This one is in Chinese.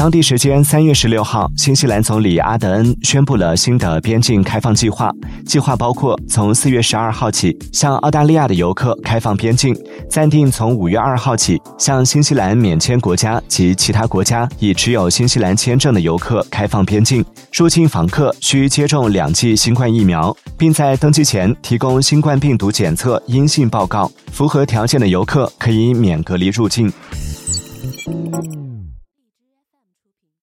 当地时间三月十六号新西兰总理阿德恩宣布了新的边境开放计划计划包括从四月十二号起向澳大利亚的游客开放边境暂定从五月二号起向新西兰免签国家及其他国家已持有新西兰签证的游客开放边境。入境访客需接种两剂新冠疫苗并在登机前提供新冠病毒检测阴性报告符合条件的游客可以免隔离入境。